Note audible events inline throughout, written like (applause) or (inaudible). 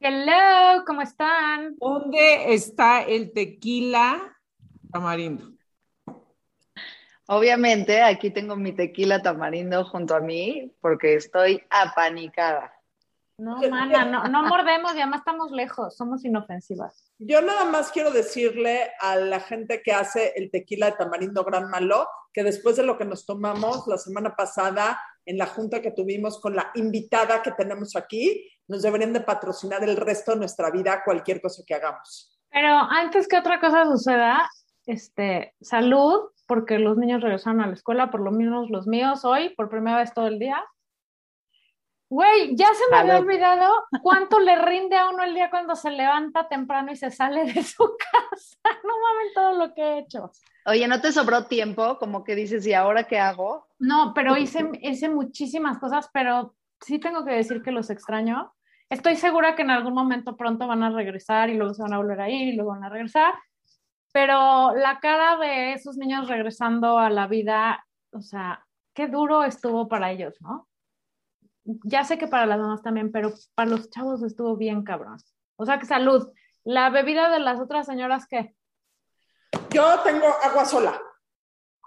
Hello, ¿cómo están? ¿Dónde está el tequila tamarindo? Obviamente, aquí tengo mi tequila tamarindo junto a mí porque estoy apanicada. No, mana, no, no mordemos y además estamos lejos, somos inofensivas. Yo nada más quiero decirle a la gente que hace el tequila de tamarindo gran malo que después de lo que nos tomamos la semana pasada en la junta que tuvimos con la invitada que tenemos aquí, nos deberían de patrocinar el resto de nuestra vida cualquier cosa que hagamos. Pero antes que otra cosa suceda, este, salud, porque los niños regresaron a la escuela, por lo menos los míos hoy, por primera vez todo el día. Güey, ya se me había olvidado (laughs) cuánto le rinde a uno el día cuando se levanta temprano y se sale de su (laughs) casa. No mames todo lo que he hecho. Oye, ¿no te sobró tiempo? Como que dices, ¿y ahora qué hago? No, pero hice, hice muchísimas cosas, pero sí tengo que decir que los extraño. Estoy segura que en algún momento pronto van a regresar y luego se van a volver a ir y luego van a regresar. Pero la cara de esos niños regresando a la vida, o sea, qué duro estuvo para ellos, ¿no? Ya sé que para las mamás también, pero para los chavos estuvo bien cabrón. O sea que salud. La bebida de las otras señoras, ¿qué? Yo tengo agua sola.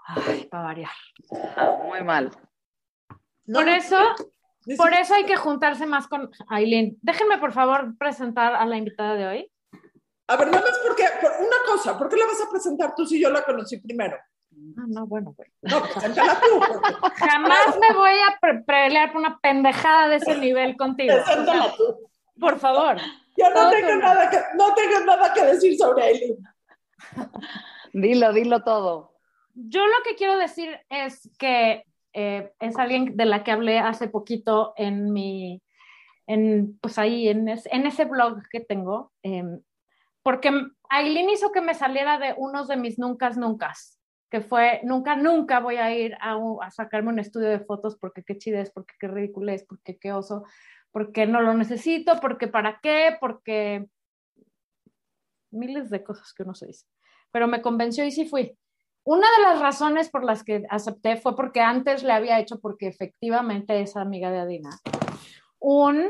Ay, para variar. Ah, muy mal. por eso, por eso hay que juntarse más con Aileen. Déjenme, por favor, presentar a la invitada de hoy. A ver, nada más porque, por una cosa, ¿por qué la vas a presentar tú si yo la conocí primero? Ah, no, bueno, güey. No, preséntala tú. (laughs) Jamás me voy a pelear por una pendejada de ese nivel contigo. Preséntala tú. Por favor. Yo no tengo, nada que, no tengo nada que decir sobre Aileen. (laughs) Dilo, dilo todo. Yo lo que quiero decir es que eh, es alguien de la que hablé hace poquito en mi, en, pues ahí, en, en ese blog que tengo, em, porque Aileen hizo que me saliera de unos de mis nunca, nunca que fue, nunca, nunca voy a ir a, sacarme un estudio de fotos porque qué chida es, porque qué ridículo es, porque qué oso, porque no lo necesito, porque para qué, porque miles de cosas que uno se dice. Pero me convenció y sí fui. Una de las razones por las que acepté fue porque antes le había hecho, porque efectivamente es amiga de Adina, un,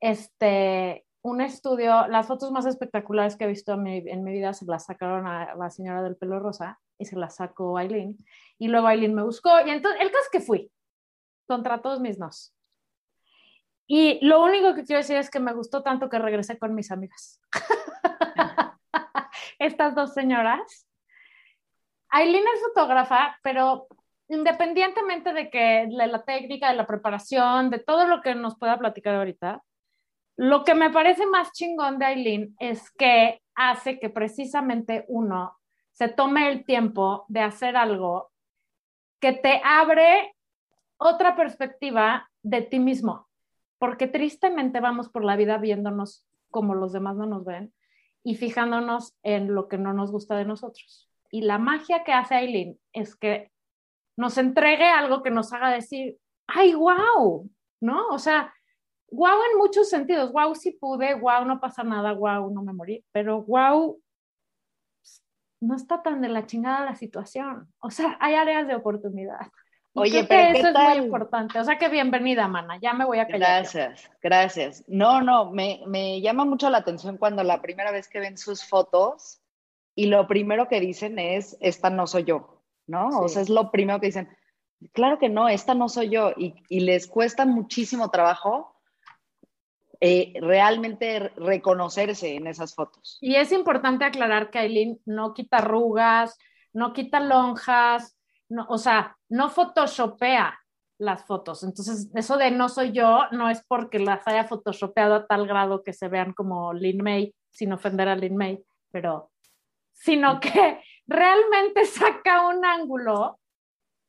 este, un estudio, las fotos más espectaculares que he visto en mi vida se las sacaron a la señora del pelo rosa y se la sacó Aileen. Y luego Aileen me buscó y entonces el caso es que fui contra todos mis nos. Y lo único que quiero decir es que me gustó tanto que regresé con mis amigas. (laughs) Estas dos señoras. Aileen es fotógrafa, pero independientemente de que de la técnica, de la preparación, de todo lo que nos pueda platicar ahorita, lo que me parece más chingón de Aileen es que hace que precisamente uno se tome el tiempo de hacer algo que te abre otra perspectiva de ti mismo, porque tristemente vamos por la vida viéndonos como los demás no nos ven y fijándonos en lo que no nos gusta de nosotros. Y la magia que hace Aileen es que nos entregue algo que nos haga decir, ay, wow, ¿no? O sea, wow en muchos sentidos, wow si pude, wow no pasa nada, wow no me morí, pero wow no está tan de la chingada la situación. O sea, hay áreas de oportunidad. Oye, pero eso ¿qué es muy importante. O sea, que bienvenida, mana. Ya me voy a callar. Gracias, gracias. No, no, me, me llama mucho la atención cuando la primera vez que ven sus fotos y lo primero que dicen es, esta no soy yo, ¿no? O sea, es lo primero que dicen. Claro que no, esta no soy yo. Y, y les cuesta muchísimo trabajo eh, realmente reconocerse en esas fotos. Y es importante aclarar que Aileen no quita arrugas, no quita lonjas, no, o sea, no photoshopea las fotos. Entonces, eso de no soy yo no es porque las haya photoshopeado a tal grado que se vean como Lin May, sin ofender a Lin May, pero sino que (laughs) realmente saca un ángulo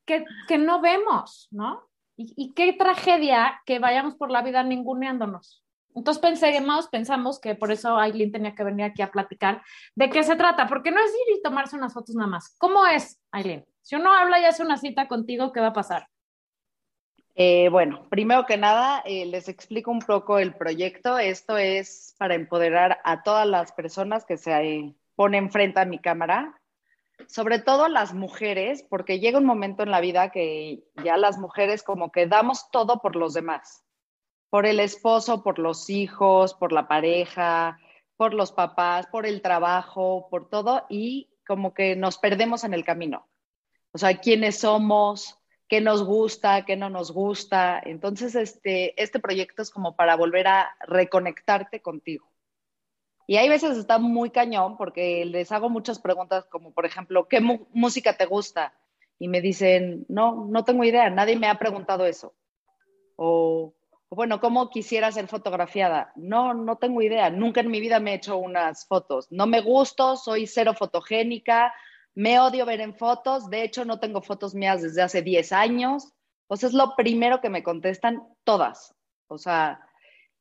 que, que no vemos, ¿no? Y, y, qué tragedia que vayamos por la vida ninguneándonos. Entonces pensamos, pensamos que por eso Aileen tenía que venir aquí a platicar de qué se trata, porque no es ir y tomarse unas fotos nada más. ¿Cómo es, Aileen? Si uno habla y hace una cita contigo, ¿qué va a pasar? Eh, bueno, primero que nada, eh, les explico un poco el proyecto. Esto es para empoderar a todas las personas que se eh, ponen frente a mi cámara, sobre todo las mujeres, porque llega un momento en la vida que ya las mujeres como que damos todo por los demás. Por el esposo, por los hijos, por la pareja, por los papás, por el trabajo, por todo, y como que nos perdemos en el camino. O sea, quiénes somos, qué nos gusta, qué no nos gusta. Entonces, este, este proyecto es como para volver a reconectarte contigo. Y hay veces está muy cañón porque les hago muchas preguntas como, por ejemplo, ¿qué música te gusta? Y me dicen, no, no tengo idea, nadie me ha preguntado eso. O, bueno, ¿cómo quisiera ser fotografiada? No, no tengo idea, nunca en mi vida me he hecho unas fotos. No me gusto, soy cero fotogénica, me odio ver en fotos, de hecho no tengo fotos mías desde hace 10 años. O sea, es lo primero que me contestan todas. O sea,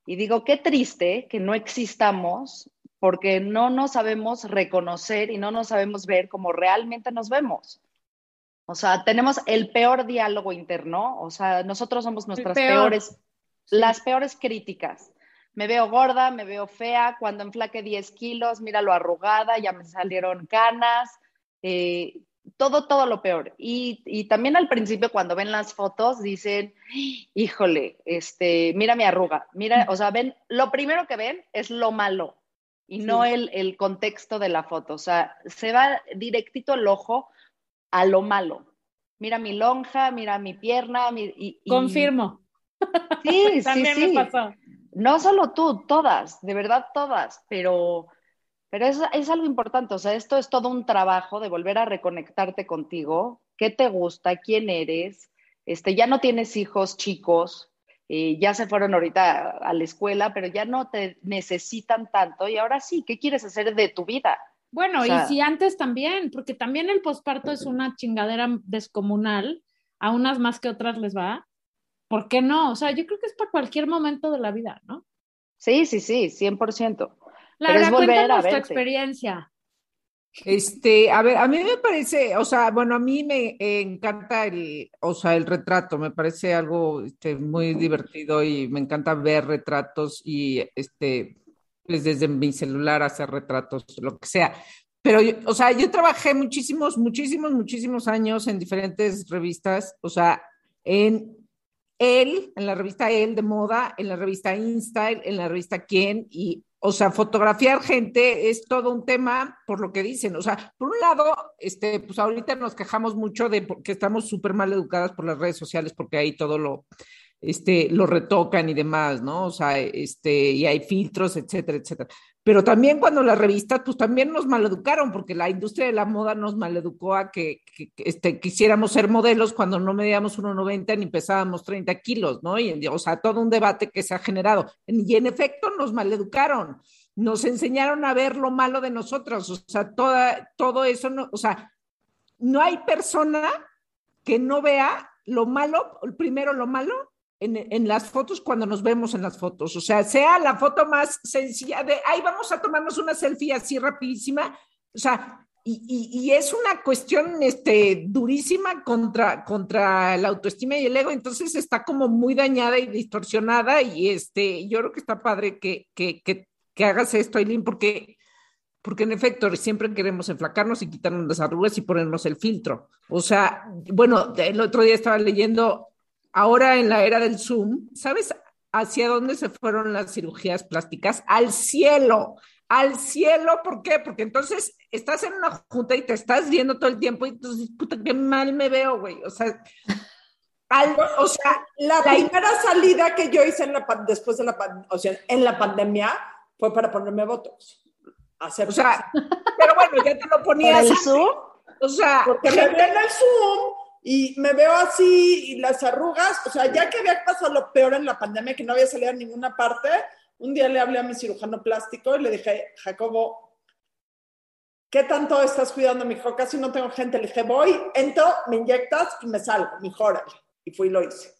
y digo, qué triste que no existamos porque no nos sabemos reconocer y no nos sabemos ver como realmente nos vemos. O sea, tenemos el peor diálogo interno, o sea, nosotros somos nuestras peores, las peores críticas. Me veo gorda, me veo fea, cuando enflaque 10 kilos, mira lo arrugada, ya me salieron (laughs) canas, eh, todo, todo lo peor. Y, y, también al principio cuando ven las fotos dicen, híjole, este, mira mi arruga, mira, o sea, ven, lo primero que ven es lo malo, y no el, el, contexto de la foto. O sea, se va directito el ojo a lo malo. Mira mi lonja, mira mi pierna. y, Confirmo. (laughs) Sí, sí, sí. Me pasó. No solo tú, todas, de verdad todas, pero, pero es, es algo importante. O sea, esto es todo un trabajo de volver a reconectarte contigo. ¿Qué te gusta? ¿Quién eres? Este, ya no tienes hijos chicos, eh, ya se fueron ahorita a la escuela, pero ya no te necesitan tanto y ahora sí, ¿qué quieres hacer de tu vida? Bueno, y si antes también, porque también el posparto es una chingadera descomunal, a unas más que otras les va, ¿por qué no? O sea, yo creo que es para cualquier momento de la vida, ¿no? Sí, sí, sí, 100%. La verdad, cuéntanos tu experiencia. Este, a ver, a mí me parece, o sea, bueno, a mí me encanta el, o sea, el retrato, me parece algo este, muy divertido y me encanta ver retratos y, este, pues desde mi celular hacer retratos, lo que sea. Pero, o sea, yo trabajé muchísimos, muchísimos, muchísimos años en diferentes revistas, o sea, en él, en la revista él de moda, en la revista InStyle, en la revista Quién y o sea, fotografiar gente es todo un tema por lo que dicen. O sea, por un lado, este, pues ahorita nos quejamos mucho de que estamos súper mal educadas por las redes sociales porque ahí todo lo, este, lo retocan y demás, ¿no? O sea, este, y hay filtros, etcétera, etcétera. Pero también cuando las revistas, pues también nos maleducaron, porque la industria de la moda nos maleducó a que, este, quisiéramos ser modelos cuando no medíamos 1,90 ni pesábamos 30 kilos, ¿no? Y, o sea, todo un debate que se ha generado. Y en efecto nos maleducaron, nos enseñaron a ver lo malo de nosotros, o sea, toda, todo eso, no, o sea, no hay persona que no vea lo malo, primero lo malo en, las fotos cuando nos vemos en las fotos. O sea, sea la foto más sencilla de, ay, vamos a tomarnos una selfie así rapidísima. O sea, y, y, es una cuestión este, durísima contra, contra la autoestima y el ego. Entonces está como muy dañada y distorsionada. Y este, yo creo que está padre que, que, que, que hagas esto, Aileen, porque porque en efecto siempre queremos enflacarnos y quitarnos las arrugas y ponernos el filtro. O sea, bueno, el otro día estaba leyendo ahora en la era del Zoom, ¿sabes hacia dónde se fueron las cirugías plásticas? Al cielo, al cielo, ¿por qué? Porque entonces estás en una junta y te estás viendo todo el tiempo y entonces, puta, qué mal me veo, güey. O sea, o sea, la, primera salida que yo hice en la, después de la, o sea, en la pandemia fue para ponerme votos. Hacer o sea, pero bueno, ya te lo ponías. ¿En el Zoom? O sea, porque me en el Zoom y me veo así y las arrugas, o sea, ya que había pasado lo peor en la pandemia, que no había salido a ninguna parte, un día le hablé a mi cirujano plástico y le dije, Jacobo, ¿qué tanto estás cuidando? Me dijo, casi no tengo gente. Le dije, voy, entro, me inyectas y me salgo, mejor. Y fui y lo hice.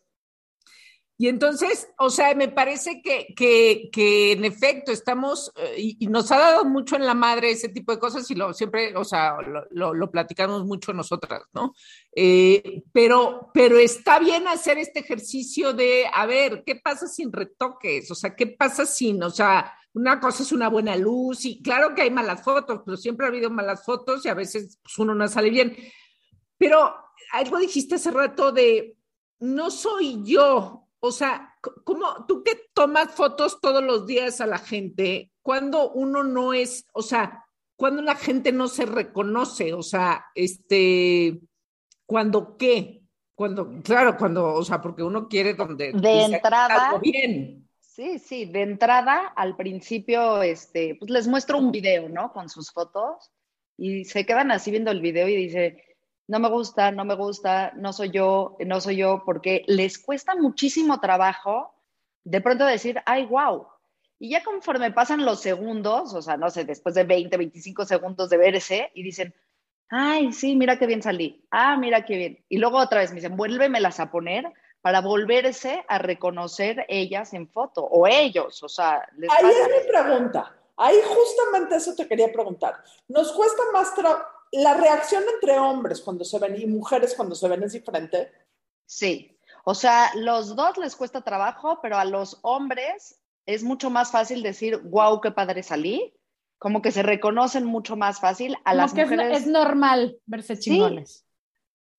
Y entonces, o sea, me parece que, que, que en efecto estamos, eh, y, nos ha dado mucho en la madre ese tipo de cosas y lo siempre, o sea, lo, lo, platicamos mucho nosotras, ¿no? Eh, pero, pero está bien hacer este ejercicio de, a ver, ¿qué pasa sin retoques? O sea, ¿qué pasa sin, o sea, una cosa es una buena luz y claro que hay malas fotos, pero siempre ha habido malas fotos y a veces pues, uno no sale bien. Pero algo dijiste hace rato de, no soy yo, o sea, ¿cómo, tú que tomas fotos todos los días a la gente, cuando uno no es, o sea, cuando la gente no se reconoce, o sea, este, cuando qué, cuando, claro, cuando, o sea, porque uno quiere donde... De entrada... Algo bien. Sí, sí, de entrada al principio, este, pues les muestro un video, ¿no? Con sus fotos y se quedan así viendo el video y dice, no me gusta, no me gusta, no soy yo, no soy yo, porque les cuesta muchísimo trabajo de pronto decir, ay, wow. Y ya conforme pasan los segundos, o sea, no sé, después de 20, 25 segundos de verse y dicen, ay, sí, mira qué bien salí, ah, mira qué bien. Y luego otra vez me dicen, vuélvemelas a poner para volverse a reconocer ellas en foto o ellos, o sea, les Ahí es mi pregunta. Ahí justamente eso te quería preguntar. Nos cuesta más la reacción entre hombres cuando se ven y mujeres cuando se ven es diferente. Sí. O sea, los dos les cuesta trabajo, pero a los hombres es mucho más fácil decir, wow, qué padre salí. Como que se reconocen mucho más fácil. A las mujeres. Es, normal verse chingones.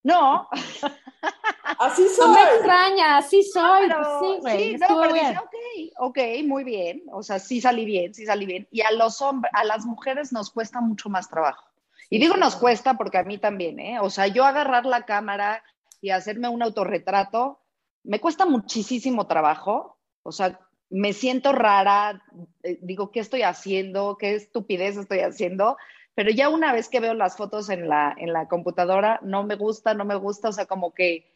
No. (laughs) así soy. No me extraña, así soy. Pues sí, güey. Sí, no, pero dice, ok, ok, muy bien. O sea, sí salí bien, sí salí bien. Y a los hombres, a las mujeres nos cuesta mucho más trabajo. Y digo nos cuesta porque a mí también, ¿eh? O sea, yo agarrar la cámara y hacerme un autorretrato me cuesta muchísimo trabajo. O sea, me siento rara, eh, digo, ¿qué estoy haciendo? ¿Qué estupidez estoy haciendo? pero ya una vez que veo las fotos en la, en la computadora, no me gusta, no me gusta, o sea, como que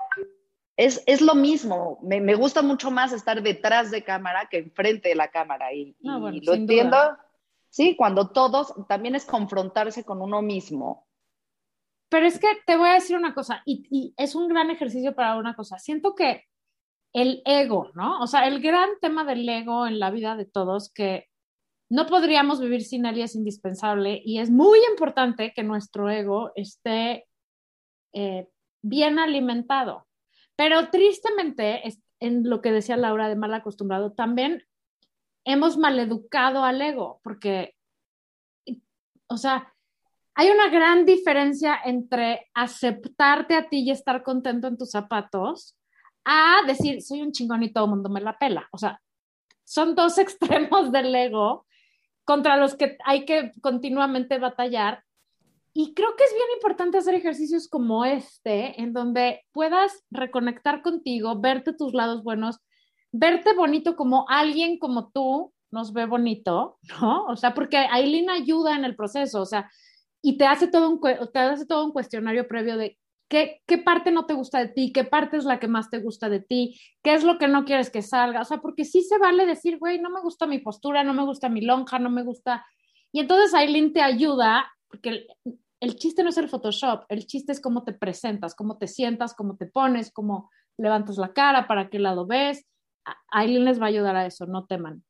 es, es lo mismo, me, me, gusta mucho más estar detrás de cámara que enfrente de la cámara y, lo entiendo. Sí, cuando todos, también es confrontarse con uno mismo. Pero es que te voy a decir una cosa, y, es un gran ejercicio para una cosa. Siento que el ego, ¿no? O sea, el gran tema del ego en la vida de todos, que no podríamos vivir sin él es indispensable y es muy importante que nuestro ego esté eh, bien alimentado. Pero tristemente, en lo que decía Laura de mal acostumbrado, también hemos maleducado al ego, porque, o sea, hay una gran diferencia entre aceptarte a ti y estar contento en tus zapatos a decir, soy un chingón y todo el mundo me la pela. O sea, son dos (laughs) extremos del ego contra los que hay que continuamente batallar. Y creo que es bien importante hacer ejercicios como este, en donde puedas reconectar contigo, verte tus lados buenos, verte bonito como alguien como tú nos ve bonito, ¿no? O sea, porque Aileen ayuda en el proceso, o sea, y te hace todo un, te hace todo un cuestionario previo de ¿Qué, ¿Qué, parte no te gusta de ti? ¿Qué parte es la que más te gusta de ti? ¿Qué es lo que no quieres que salga? O sea, porque sí se vale decir, güey, no me gusta mi postura, no me gusta mi lonja, no me gusta. Y entonces Aileen te ayuda, porque el, el chiste no es el Photoshop, el chiste es cómo te presentas, cómo te sientas, cómo te pones, cómo levantas la cara, para qué lado ves. Aileen les va a ayudar a eso, no teman.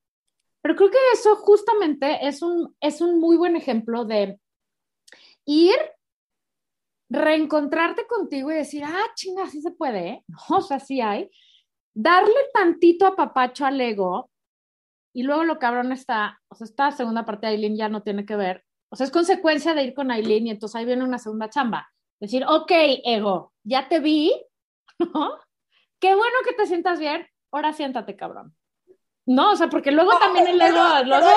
Pero creo que eso justamente es un, es un muy buen ejemplo de ir reencontrarte contigo y decir, ah, chinga, sí se puede, ¿eh? (laughs) o sea, sí hay. Darle tantito a papacho al ego y luego lo cabrón está, o sea, esta segunda parte de Aileen ya no tiene que ver, o sea, es consecuencia de ir con Aileen y entonces ahí viene una segunda chamba. Decir, ok, ego, ya te vi, (laughs) ¿no? Qué bueno que te sientas bien, ahora siéntate, cabrón. No, o sea, porque luego también el ego, luego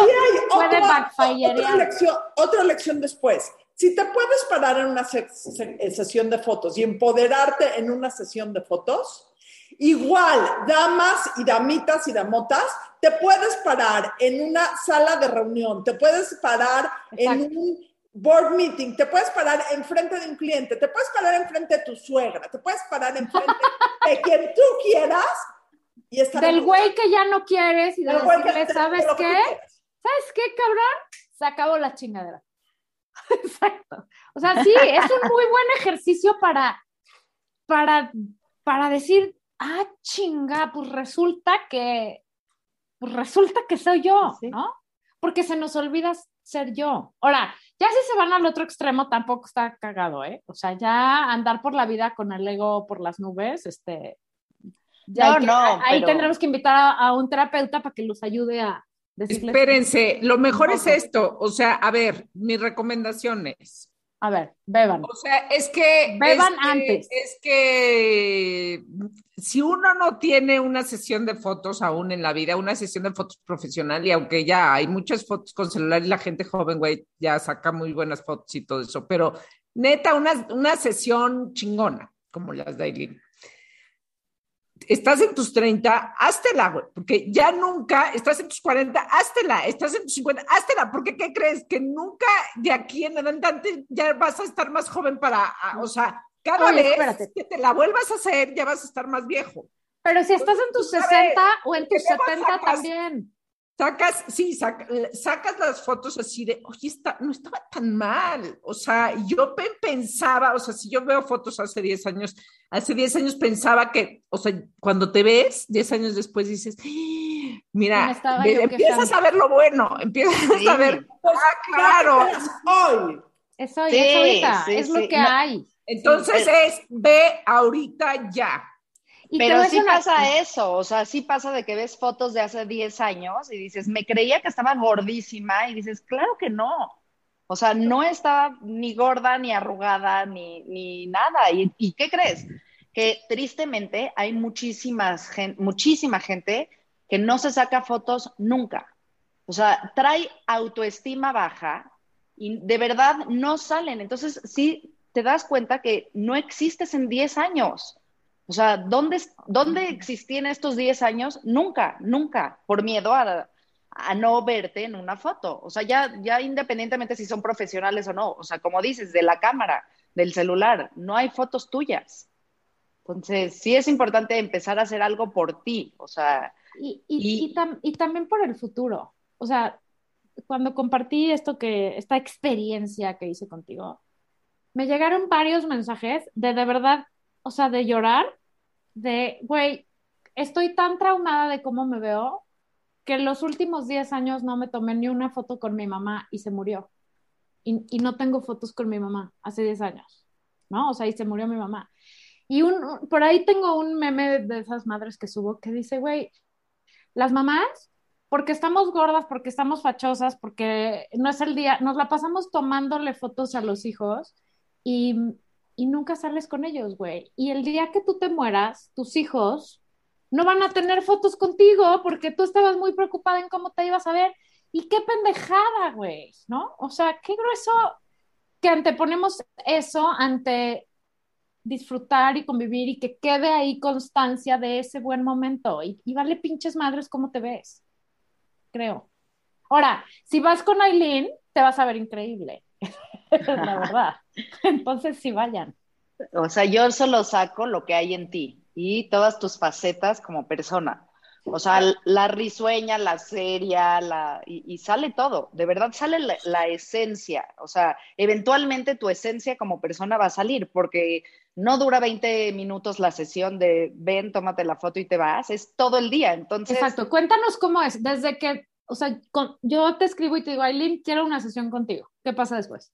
puede backfire. Otra lección, otra lección después si te puedes parar en una eh, sesión de fotos y empoderarte en una sesión de fotos, igual, damas y damitas y damotas, te puedes parar en una sala de reunión, te puedes parar en un board meeting, te puedes parar enfrente de un cliente, te puedes parar enfrente de tu suegra, te puedes parar enfrente (laughs) de quien tú quieras y Del güey que ya no quieres y de decirle, ¿sabes qué? ¿Sabes qué, cabrón? Se acabó la chingadera. (laughs) Exacto. O sea, sí, es un muy buen ejercicio para, para, para decir, ah, chinga, pues resulta que, pues resulta que soy yo, ¿no? Porque se nos olvida ser yo. Ahora, ya si se van al otro extremo, tampoco está cagado, ¿eh? O sea, ya andar por la vida con el ego por las nubes, este, ya no, no, ahí tendremos que invitar a, un terapeuta para que los ayude a, Espérense, lo mejor es esto, o sea, a ver, mis recomendaciones. A ver, beban. O sea, es que. Beban es que- antes. Es que si uno no tiene una sesión de fotos aún en la vida, una sesión de fotos profesional, y aunque ya hay muchas fotos con celular y la gente joven, güey, ya saca muy buenas fotos y todo eso, pero neta, una, una sesión chingona, como las de Aileen. Estás en tus 30, háztela, güey, porque ya nunca, estás en tus 40, háztela, estás en tus 50, háztela, porque ¿qué crees? Que nunca de aquí en adelante ya vas a estar más joven para, o sea, cada Oye, vez espérate. que te la vuelvas a hacer, ya vas a estar más viejo. Pero si estás en tus Tú sabes, 60 o en tus luego 70 sacas- también. Sacas, sí, saca- sacas las fotos así de, oye, está, no estaba tan mal. O sea, yo pe- pensaba, o sea, si yo veo fotos hace 10 años, hace 10 años pensaba que, o sea, cuando te ves, 10 años después dices, "Ah, mira, empiezas a ver lo bueno, empiezas Sí. a ver, ah, claro. Hoy. Eso Sí, es ahorita, sí, es sí. lo que No. hay. Entonces es, ve ahorita ya. Y Pero sí una- pasa eso, o sea, sí pasa de que ves fotos de hace 10 años y dices, me creía que estaba gordísima y dices, claro que no. O sea, no estaba ni gorda, ni arrugada, ni, ni nada. ¿Y, y qué crees? Que tristemente hay muchísimas gen- muchísima gente que no se saca fotos nunca. O sea, trae autoestima baja y de verdad no salen. Entonces, sí te das cuenta que no existes en 10 años. O sea, ¿dónde, dónde existí en estos 10 años? Nunca, nunca, por miedo a, a no verte en una foto. O sea, ya, ya independientemente si son profesionales o no, o sea, como dices, de la cámara, del celular, no hay fotos tuyas. Entonces, sí es importante empezar a hacer algo por ti. O sea, Y, y, Y- tam- y también por el futuro. O sea, cuando compartí esto que, esta experiencia que hice contigo, me llegaron varios mensajes de de verdad, o sea, de llorar, de, güey, estoy tan traumada de cómo me veo que los últimos 10 años no me tomé ni una foto con mi mamá y se murió. Y, y no tengo fotos con mi mamá hace 10 años, ¿no? O sea, y se murió mi mamá. Y un, por ahí tengo un meme de esas madres que subo que dice, güey, las mamás, porque estamos gordas, porque estamos fachosas, porque no es el día, nos la pasamos tomándole fotos a los hijos y, y nunca sales con ellos, güey. Y el día que tú te mueras, tus hijos no van a tener fotos contigo porque tú estabas muy preocupada en cómo te ibas a ver. Y qué pendejada, güey, ¿no? O sea, qué grueso que anteponemos eso ante disfrutar y convivir y que quede ahí constancia de ese buen momento. Y, vale pinches madres cómo te ves, creo. Ahora, si vas con Aileen, te vas a ver increíble, (laughs) la verdad. (laughs) Entonces, sí vayan. O sea, yo solo saco lo que hay en ti y todas tus facetas como persona. O sea, la risueña, la seria, la, y, y sale todo. De verdad sale la, la, esencia. O sea, eventualmente tu esencia como persona va a salir porque no dura 20 minutos la sesión de ven, tómate la foto y te vas. Es todo el día. Entonces. Exacto. Cuéntanos cómo es. Desde que, o sea, con, yo te escribo y te digo, Aileen, quiero una sesión contigo. ¿Qué pasa después?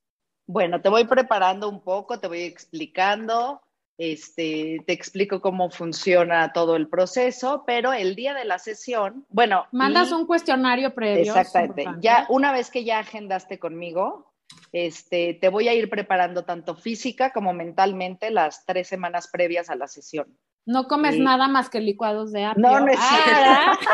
Bueno, te voy preparando un poco, te voy explicando, este, te explico cómo funciona todo el proceso, pero el día de la sesión, bueno. Mandas y, un cuestionario previo. Exactamente. Ya una vez que ya agendaste conmigo, este, te voy a ir preparando tanto física como mentalmente las tres semanas previas a la sesión. No comes Sí. nada más que licuados de apio. No, no es Ah, (laughs)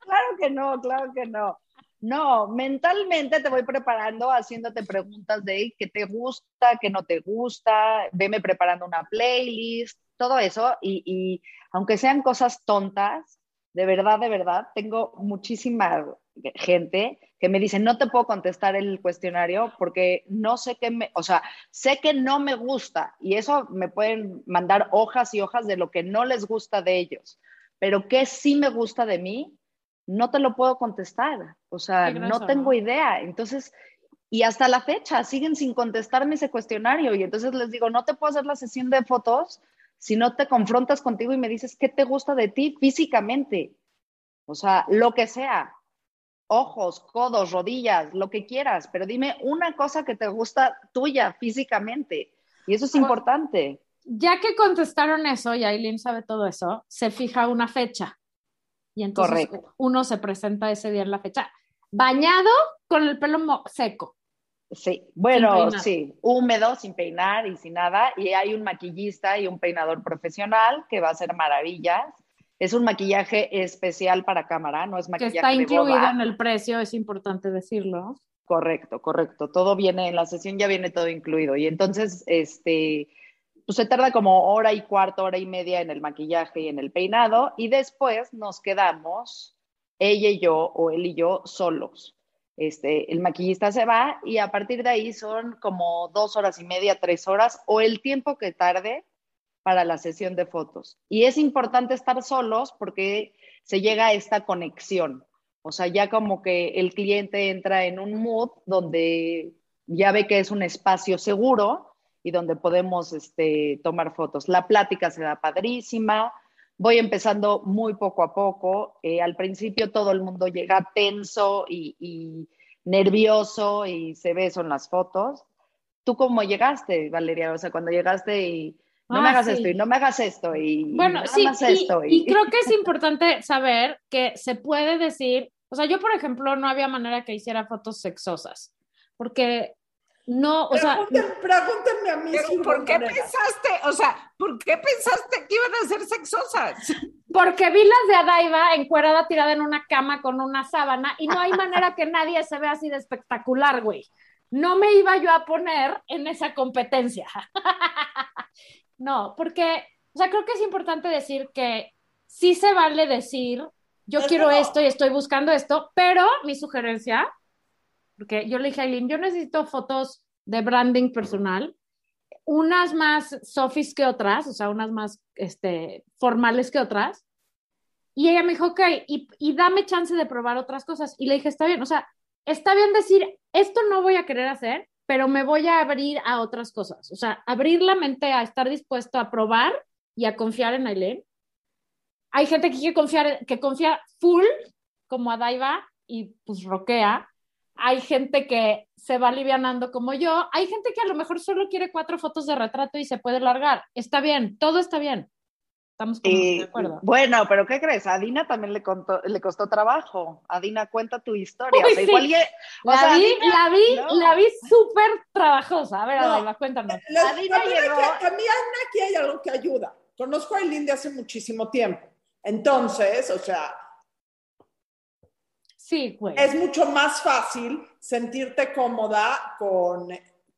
Claro que no, claro que no. No, mentalmente te voy preparando, haciéndote preguntas de qué te gusta, qué no te gusta, veme preparando una playlist, todo eso. Y, y aunque sean cosas tontas, de verdad, de verdad, tengo muchísima gente que me dice, no te puedo contestar el cuestionario porque no sé qué me, o sea, sé que no me gusta y eso me pueden mandar hojas y hojas de lo que no les gusta de ellos, pero que sí me gusta de mí, no te lo puedo contestar, o sea, no tengo ¿no? idea. Entonces, y hasta la fecha siguen sin contestarme ese cuestionario y entonces les digo, no te puedo hacer la sesión de fotos si no te confrontas contigo y me dices qué te gusta de ti físicamente. O sea, lo que sea, ojos, codos, rodillas, lo que quieras, pero dime una cosa que te gusta tuya físicamente. Y eso es importante. Ya que contestaron eso y Aileen sabe todo eso, se fija una fecha. Y entonces Correcto. uno se presenta ese día en la fecha, bañado con el pelo seco. Sí, bueno, sí, húmedo, sin peinar y sin nada. Y hay un maquillista y un peinador profesional que va a hacer maravillas. Es un maquillaje especial para cámara, no es Que maquillaje está de incluido en el precio, es importante decirlo. Correcto, correcto. Todo viene, en la sesión ya viene todo incluido. Y entonces, este, pues se tarda como hora y cuarto, hora y media en el maquillaje y en el peinado. Y después nos quedamos, ella y yo, o él y yo, solos. Este, el maquillista se va y a partir de ahí son como dos horas y media, tres horas, o el tiempo que tarde para la sesión de fotos. Y es importante estar solos porque se llega a esta conexión. O sea, ya como que el cliente entra en un mood donde ya ve que es un espacio seguro y donde podemos este, tomar fotos. La plática se da padrísima. Voy empezando muy poco a poco. Eh, al principio todo el mundo llega tenso y, y nervioso y se ve eso en las fotos. ¿Tú cómo llegaste, Valeria? O sea, cuando llegaste y no me Ah, hagas sí. esto y no me hagas esto y Bueno, nada sí, más y, esto. y creo que es importante saber que se puede decir, o sea, yo por ejemplo no había manera que hiciera fotos sexosas, porque no, o sea, pregúntenme a mí si ¿por qué manera. pensaste? O sea, ¿por qué pensaste que iban a ser sexosas? porque vi las de Adaiva encuerada tirada en una cama con una sábana y no hay manera que nadie se vea así de espectacular, güey. No me iba yo a poner en esa competencia. (laughs) no, porque, o sea, creo que es importante decir que sí se vale decir, yo Es quiero esto y estoy buscando esto, pero mi sugerencia, porque yo le dije a Aileen, yo necesito fotos de branding personal, unas más sofis que otras, o sea, unas más este, formales que otras. Y ella me dijo, ok, y, dame chance de probar otras cosas. Y le dije, está bien, o sea, está bien decir, esto no voy a querer hacer, pero me voy a abrir a otras cosas. O sea, abrir la mente a estar dispuesto a probar y a confiar en Aileen. Hay gente que quiere confiar, que confía full, como a Daiva, y pues roquea. Hay gente que se va alivianando como yo. Hay gente que a lo mejor solo quiere cuatro fotos de retrato y se puede largar. Está bien, todo está bien. Estamos como Y, de acuerdo. bueno, pero ¿qué crees? A Dina también le, contó- le costó trabajo. A Dina, cuenta tu historia. Uy, o sea, sí. igual y- o La sea, vi, Dina- la vi, no. la vi súper trabajosa. A ver, No. Adaiva, cuéntanos. Les- Adina también llegó- aquí- a mí Ana, aquí hay algo que ayuda. Conozco a Aileen de hace muchísimo tiempo. Entonces, o sea, Sí, güey. es mucho más fácil sentirte cómoda con,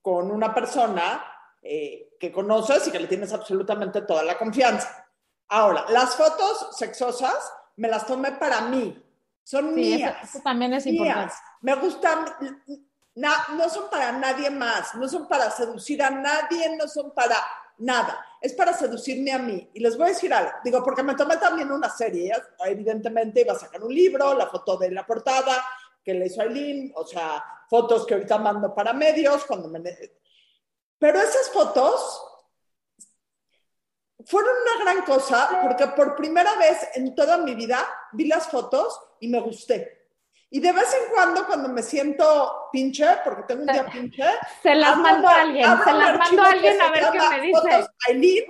con una persona eh, que conoces y que le tienes absolutamente toda la confianza. Ahora, las fotos sexosas me las tomé para mí. Son Sí, eso, mías. eso también es mías. importante. Me gustan, na- no son para nadie más, no son para seducir a nadie, no son para nada. Es para seducirme a mí. Y les voy a decir algo, digo, porque me tomé también una serie, ya, evidentemente iba a sacar un libro, la foto de la portada que le hizo Aileen, o sea, fotos que ahorita mando para medios, cuando me... Pero esas fotos fueron una gran cosa porque por primera vez en toda mi vida vi las fotos y me gusté. Y de vez en cuando, cuando me siento pinche, porque tengo un día pinche, Se las abro- mando a alguien, se las mando a alguien a ver qué me dice. Aileen.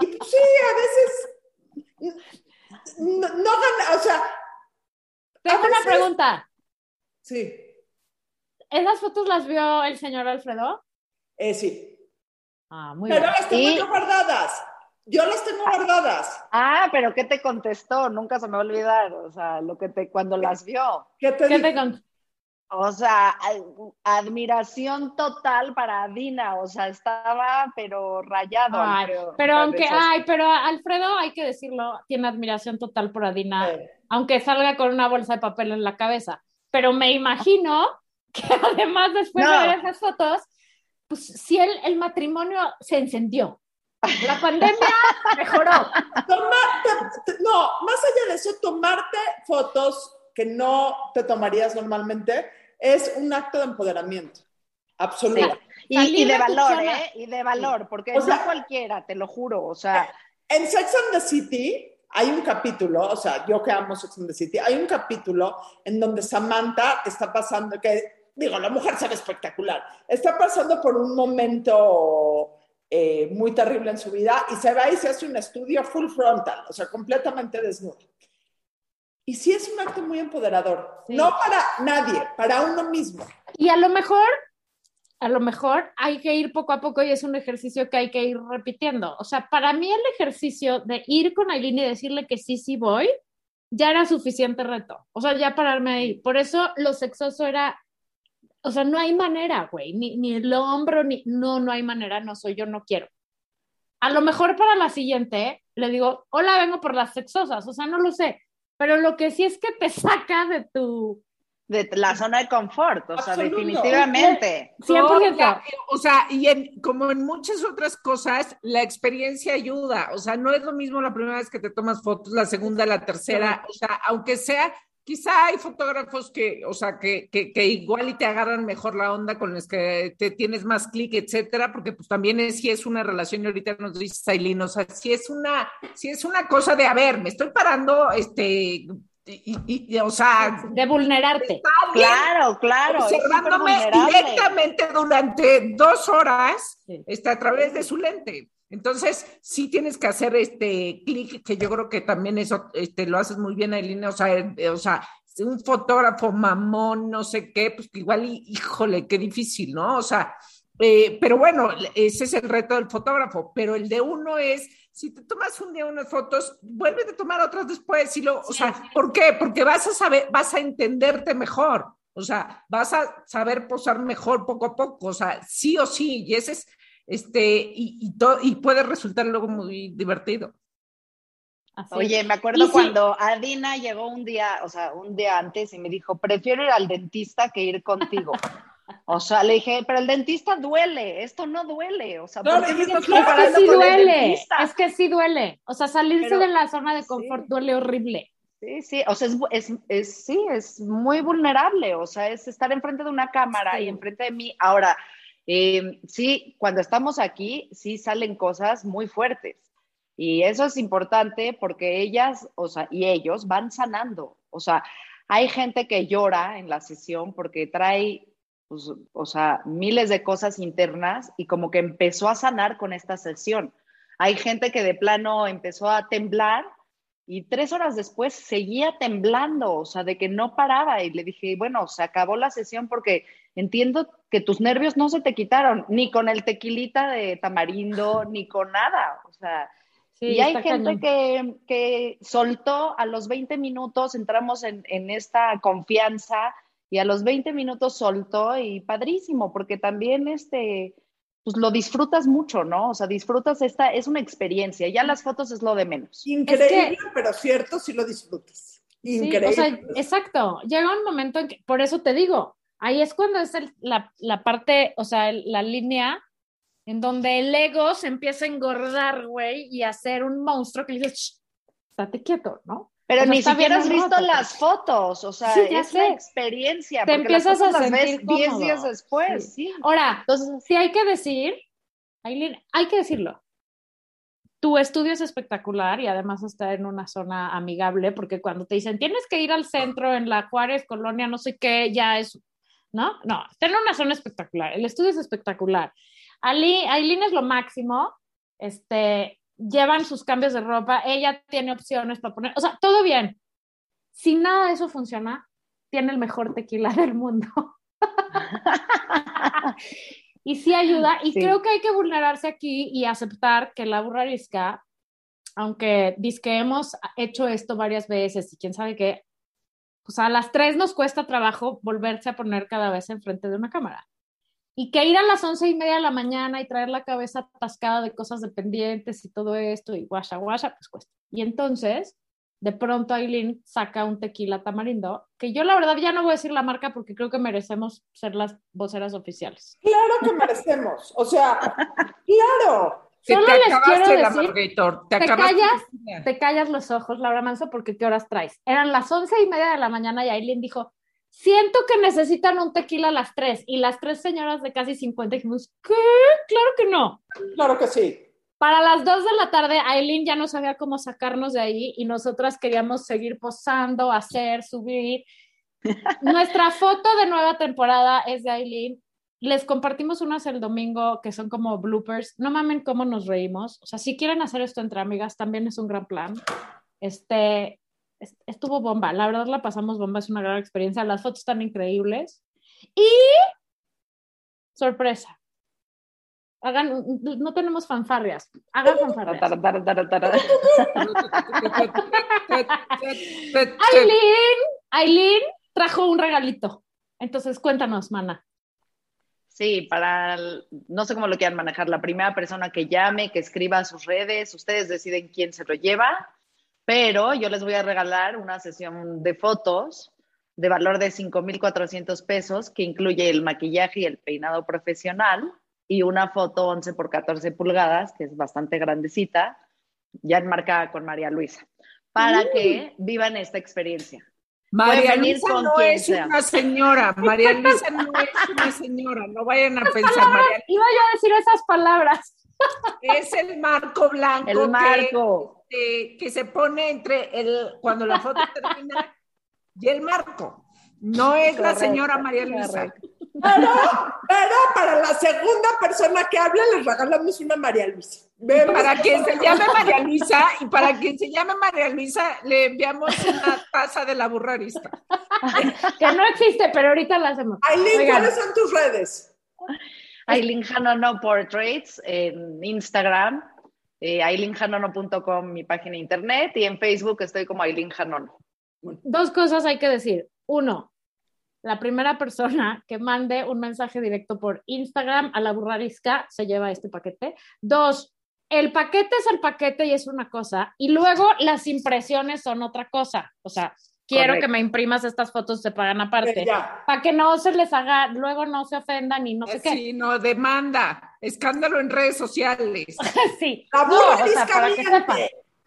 Y pues sí, a veces no, no gana, o sea, Tengo una pregunta. sí, ¿Esas fotos las vio el señor Alfredo? eh, sí. Ah, muy Pero bien. las tengo Y- yo guardadas. Yo las tengo guardadas. Ah, pero ¿qué te contestó? Nunca se me va a olvidar. O sea, lo que te, cuando las vio. ¿Qué te ¿Qué te con- O sea, admiración total para Dina. O sea, estaba, pero rayado. Ay, Alfredo. pero aunque, ay, pero Alfredo, hay que decirlo, tiene admiración total por Adina, aunque salga con una bolsa de papel en la cabeza. Pero me imagino que (laughs) además después No. de ver esas fotos, pues si el, el matrimonio se encendió. (laughs) La pandemia mejoró. Tomarte, te- no, más allá de eso, tomarte fotos que no te tomarías normalmente es un acto de empoderamiento. Absoluto. Sí. Y, y de valor. ¿eh? Y de valor, porque O sea- no cualquiera, te lo juro. O sea, En Sex and the City hay un capítulo, o sea, yo que amo Sex and the City, hay un capítulo en donde Samantha está pasando, que digo, la mujer se ve espectacular, está pasando por un momento eh, muy terrible en su vida y se va y se hace un estudio full frontal, o sea, completamente desnuda. Y sí es un acto muy empoderador, Sí. no para nadie, para uno mismo. Y a lo mejor a lo mejor hay que ir poco a poco y es un ejercicio que hay que ir repitiendo. O sea, para mí el ejercicio de ir con Aileen y decirle que sí, sí voy, ya era suficiente reto. O sea, ya pararme ahí. Por eso lo sexoso era, o sea, no hay manera, güey, ni, ni el hombro, ni, no, no hay manera, no soy yo, no quiero. A lo mejor para la siguiente le digo, hola, vengo por las sexosas, o sea, no lo sé, pero lo que sí es que te (laughs) saca de tu, de la zona de confort, o sea, definitivamente. 100%. o sea, y en, como en muchas otras cosas, la experiencia ayuda, o sea, no es lo mismo la primera vez que te tomas fotos, la segunda, la tercera, o sea, aunque sea, quizá hay fotógrafos que, o sea, que, que, que igual y te agarran mejor la onda con los que te tienes más clic, etcétera, porque pues también es si es una relación, y ahorita nos dice Sailin, o sea, si es una, si es una cosa de, a ver, me estoy parando, este, y, o sea, de vulnerarte. Claro, claro. Observándome directamente durante dos horas está a través de su lente. Entonces, sí tienes que hacer este clic, que yo creo que también eso este, lo haces muy bien, Aileen, o sea, eh, o sea, un fotógrafo mamón, no sé qué, pues igual, híjole, qué difícil, ¿no? O sea, eh, pero bueno, ese es el reto del fotógrafo, pero el de uno es si te tomas un día unas fotos, vuelve a tomar otras después y lo, o sea, ¿por qué? Porque vas a saber, vas a entenderte mejor, o sea, vas a saber posar mejor poco a poco, o sea, sí o sí, y ese es, este, y, y, y puede resultar luego muy divertido. Oye, me acuerdo cuando Adina llegó un día, o sea, un día antes y me dijo, prefiero ir al dentista que ir contigo. (laughs) O sea, le dije, pero el dentista duele, esto no duele. O sea, ¿por qué es, que sí duele, es que sí duele. O sea, salirse de la zona de confort duele horrible. Sí, sí, o sea, es, es, es, sí, es muy vulnerable. O sea, es estar enfrente de una cámara y enfrente de mí. Ahora, eh, sí, cuando estamos aquí, sí salen cosas muy fuertes. Y eso es importante porque ellas, o sea, y ellos van sanando. O sea, hay gente que llora en la sesión porque trae pues, o sea, miles de cosas internas y como que empezó a sanar con esta sesión. Hay gente que de plano empezó a temblar y tres horas después seguía temblando, o sea, de que no paraba. Y le dije, bueno, se acabó la sesión porque entiendo que tus nervios no se te quitaron, ni con el tequilita de tamarindo, (laughs) ni con nada. O sea, y hay gente que, que, soltó a los 20 minutos, entramos en, en esta confianza y a los 20 minutos soltó y padrísimo, porque también este, pues lo disfrutas mucho, ¿no? O sea, disfrutas esta, es una experiencia, ya las fotos es lo de menos. Increíble, pero cierto, sí lo disfrutas. Increíble. o sea, exacto, llega un momento en que, por eso te digo, ahí es cuando es la, la, parte, o sea, la línea en donde el ego se empieza a engordar, güey, y a ser un monstruo que le dices, estate quieto, ¿no? Pero ni siquiera has visto las fotos, o sea, es una experiencia. Te empiezas a sentir 10 días después, sí. Ahora, Entonces, sí hay que decir, Aileen, hay que decirlo. Tu estudio es espectacular y además está en una zona amigable, porque cuando te dicen tienes que ir al centro en la Juárez, Colonia, no sé qué, ya es, ¿no? No, está en una zona espectacular. El estudio es espectacular. Aileen es lo máximo. Este, llevan sus cambios de ropa, ella tiene opciones para poner, o sea, todo bien. Si nada de eso funciona, tiene el mejor tequila del mundo. (laughs) y sí ayuda, y creo que hay que vulnerarse aquí y aceptar que la burra arisca, aunque que hemos hecho esto varias veces y quién sabe qué, pues a las tres nos cuesta trabajo volverse a poner cada vez enfrente de una cámara. Y que ir a las once y media de la mañana y traer la cabeza atascada de cosas dependientes y todo esto y guasha guasha, pues cuesta. Y entonces, de pronto Aileen saca un tequila tamarindo, que yo la verdad ya no voy a decir la marca porque creo que merecemos ser las voceras oficiales. Claro que merecemos, o sea, claro. Solo te les quiero decir, te, te, callas, te callas los ojos, Laura Manso, porque ¿qué horas traes? Eran las once y media de la mañana y Aileen dijo, siento que necesitan un tequila a las tres. Y las tres señoras de casi 50 dijimos, ¿qué? Claro que no. Claro que sí. Para las dos de la tarde, Aileen ya no sabía cómo sacarnos de ahí y nosotras queríamos seguir posando, hacer, subir. (laughs) Nuestra foto de nueva temporada es de Aileen. Les compartimos unas el domingo que son como bloopers. No mamen cómo nos reímos. O sea, si quieren hacer esto entre amigas, también es un gran plan. Este, estuvo bomba, la verdad la pasamos bomba, es una gran experiencia, las fotos están increíbles. Y sorpresa. Hagan, no tenemos fanfarrias, hagan fanfarrias. Aileen, Aileen trajo un regalito. Entonces, cuéntanos, mana. Sí, para, no sé cómo lo quieran manejar, la primera persona que llame, que escriba a sus redes, ustedes deciden quién se lo lleva, pero yo les voy a regalar una sesión de fotos de valor de 5,400 pesos que incluye el maquillaje y el peinado profesional y una foto 11 por 14 pulgadas, que es bastante grandecita, ya enmarcada con María Luisa, para que vivan esta experiencia. María Luisa no es una señora, María Luisa no es una señora, no vayan a pensar. María Iba yo a decir esas palabras. Es el marco blanco. El marco. Que, que, se pone entre el, cuando la foto (laughs) termina y el marco. No es la señora María Luisa. Pero, pero para la segunda persona que hable les regalamos una María Luisa. Para quien se llame María Luisa y para quien se llame María Luisa le enviamos una taza de la burrarista. (laughs) que no existe, pero ahorita la hacemos. Aileen, ¿cuáles son tus redes? Aileen Hanono Portraits en Instagram, eh, ailinhanono.com mi página de internet y en Facebook estoy como Aileen Hanono. Dos cosas hay que decir. Uno, la primera persona que mande un mensaje directo por Instagram a la burrarisca se lleva este paquete. Dos, el paquete es el paquete y es una cosa, y luego las impresiones son otra cosa. O sea, quiero que me imprimas estas fotos, se pagan aparte. Para que no se les haga, luego no se ofendan y no sé qué. Sí, no, demanda, escándalo en redes sociales. (laughs) sí, la no, o sea, para que sepan.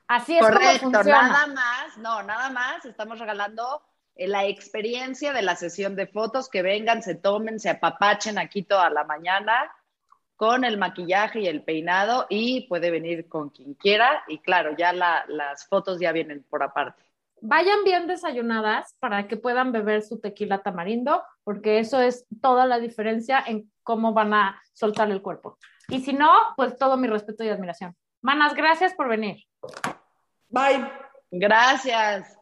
Así es Correcto, como funciona. nada más, no, nada más, estamos regalando eh, la experiencia de la sesión de fotos, que vengan, se tomen, se apapachen aquí toda la mañana con el maquillaje y el peinado y puede venir con quien quiera y claro, ya las fotos ya vienen por aparte. Vayan bien desayunadas para que puedan beber su tequila tamarindo, porque eso es toda la diferencia en cómo van a soltar el cuerpo. Y si no, pues todo mi respeto y admiración. Manas, gracias por venir. Bye. Gracias.